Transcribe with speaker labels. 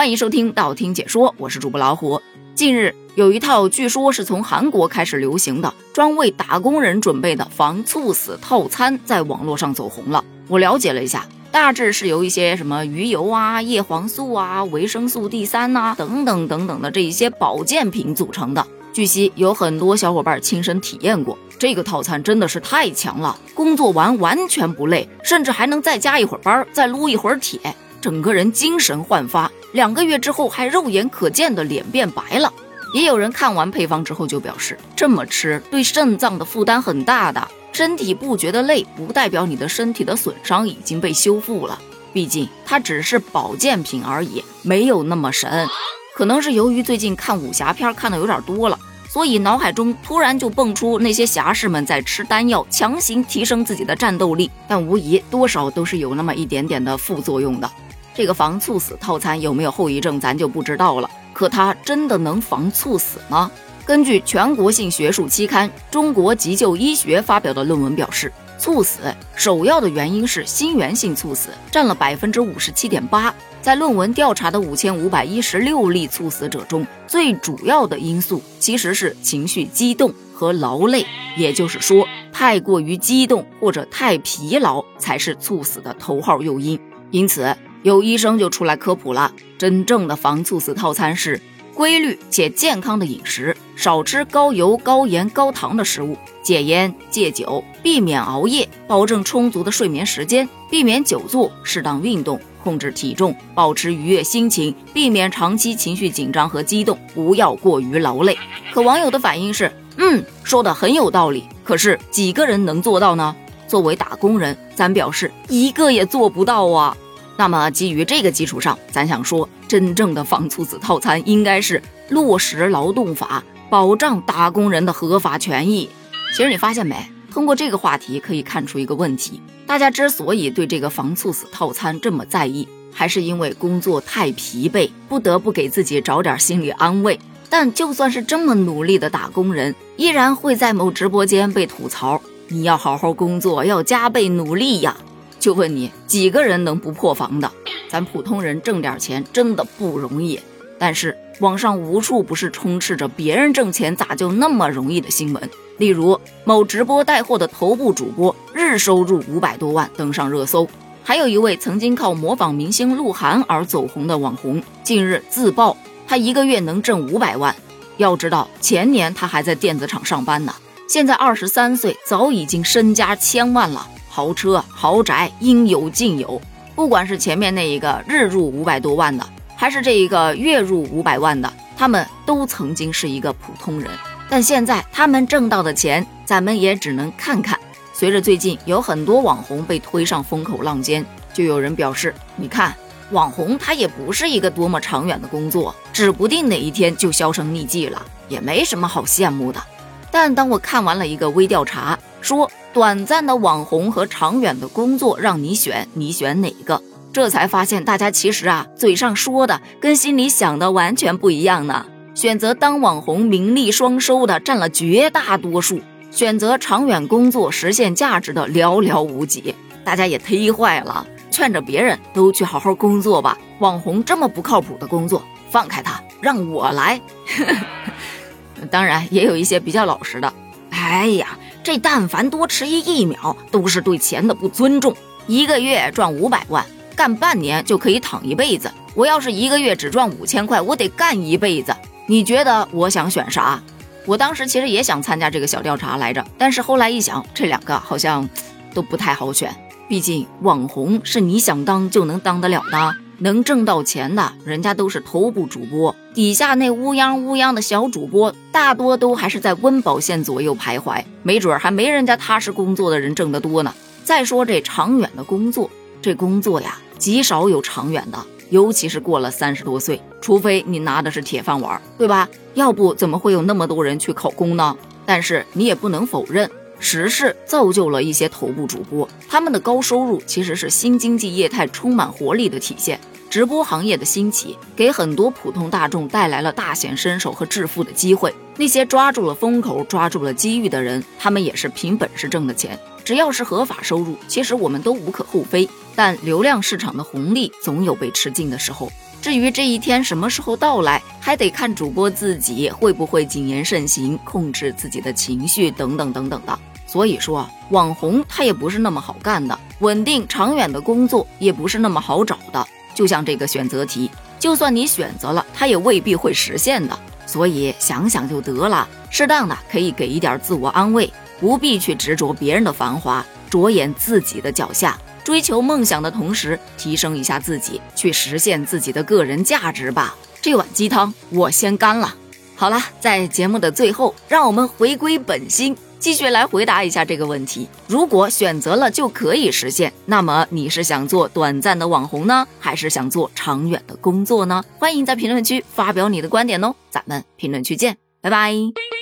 Speaker 1: 欢迎收听道听解说，我是主播老虎。近日有一套据说是从韩国开始流行的，专为打工人准备的防猝死套餐，在网络上走红了。我了解了一下，大致是由一些什么鱼油啊、叶黄素啊、维生素 D 三呐等等等等的这一些保健品组成的。据悉，有很多小伙伴亲身体验过这个套餐，真的是太强了，工作完完全不累，甚至还能再加一会儿班，再撸一会儿铁。整个人精神焕发，两个月之后还肉眼可见的脸变白了。也有人看完配方之后就表示，这么吃对肾脏的负担很大的，身体不觉得累，不代表你的身体的损伤已经被修复了。毕竟它只是保健品而已，没有那么神。可能是由于最近看武侠片看的有点多了，所以脑海中突然就蹦出那些侠士们在吃丹药，强行提升自己的战斗力。但无疑多少都是有那么一点点的副作用的。这个防猝死套餐有没有后遗症，咱就不知道了。可它真的能防猝死吗？根据全国性学术期刊《中国急救医学》发表的论文表示，猝死首要的原因是心源性猝死，占了百分之五十七点八。在论文调查的五千五百一十六例猝死者中，最主要的因素其实是情绪激动和劳累，也就是说，太过于激动或者太疲劳才是猝死的头号诱因。因此。有医生就出来科普了，真正的防猝死套餐是规律且健康的饮食，少吃高油、高盐、高糖的食物，戒烟戒酒，避免熬夜，保证充足的睡眠时间，避免久坐，适当运动，控制体重，保持愉悦心情，避免长期情绪紧张和激动，不要过于劳累。可网友的反应是，嗯，说的很有道理，可是几个人能做到呢？作为打工人，咱表示一个也做不到啊。那么基于这个基础上，咱想说，真正的防猝死套餐应该是落实劳动法，保障打工人的合法权益。其实你发现没？通过这个话题可以看出一个问题：大家之所以对这个防猝死套餐这么在意，还是因为工作太疲惫，不得不给自己找点心理安慰。但就算是这么努力的打工人，依然会在某直播间被吐槽：你要好好工作，要加倍努力呀。就问你几个人能不破防的？咱普通人挣点钱真的不容易，但是网上无处不是充斥着别人挣钱咋就那么容易的新闻。例如某直播带货的头部主播日收入五百多万登上热搜，还有一位曾经靠模仿明星鹿晗而走红的网红，近日自曝他一个月能挣五百万。要知道前年他还在电子厂上班呢，现在二十三岁早已经身家千万了。豪车豪宅应有尽有，不管是前面那一个日入五百多万的，还是这一个月入五百万的，他们都曾经是一个普通人。但现在他们挣到的钱，咱们也只能看看。随着最近有很多网红被推上风口浪尖，就有人表示：你看，网红他也不是一个多么长远的工作，指不定哪一天就销声匿迹了，也没什么好羡慕的。但当我看完了一个微调查，说。短暂的网红和长远的工作让你选，你选哪个？这才发现大家其实啊，嘴上说的跟心里想的完全不一样呢。选择当网红名利双收的占了绝大多数，选择长远工作实现价值的寥寥无几。大家也忒坏了，劝着别人都去好好工作吧。网红这么不靠谱的工作，放开他，让我来。当然，也有一些比较老实的。哎呀。这但凡多迟疑一秒，都是对钱的不尊重。一个月赚五百万，干半年就可以躺一辈子。我要是一个月只赚五千块，我得干一辈子。你觉得我想选啥？我当时其实也想参加这个小调查来着，但是后来一想，这两个好像都不太好选。毕竟网红是你想当就能当得了的。能挣到钱的，人家都是头部主播，底下那乌泱乌泱的小主播，大多都还是在温饱线左右徘徊，没准还没人家踏实工作的人挣得多呢。再说这长远的工作，这工作呀，极少有长远的，尤其是过了三十多岁，除非你拿的是铁饭碗，对吧？要不怎么会有那么多人去考公呢？但是你也不能否认，时势造就了一些头部主播，他们的高收入其实是新经济业态充满活力的体现。直播行业的兴起，给很多普通大众带来了大显身手和致富的机会。那些抓住了风口、抓住了机遇的人，他们也是凭本事挣的钱。只要是合法收入，其实我们都无可厚非。但流量市场的红利总有被吃尽的时候。至于这一天什么时候到来，还得看主播自己会不会谨言慎行，控制自己的情绪等等等等的。所以说，网红他也不是那么好干的，稳定长远的工作也不是那么好找的。就像这个选择题，就算你选择了，它也未必会实现的。所以想想就得了，适当的可以给一点自我安慰，不必去执着别人的繁华，着眼自己的脚下。追求梦想的同时，提升一下自己，去实现自己的个人价值吧。这碗鸡汤我先干了。好了，在节目的最后，让我们回归本心，继续来回答一下这个问题：如果选择了就可以实现，那么你是想做短暂的网红呢，还是想做长远的工作呢？欢迎在评论区发表你的观点哦。咱们评论区见，拜拜。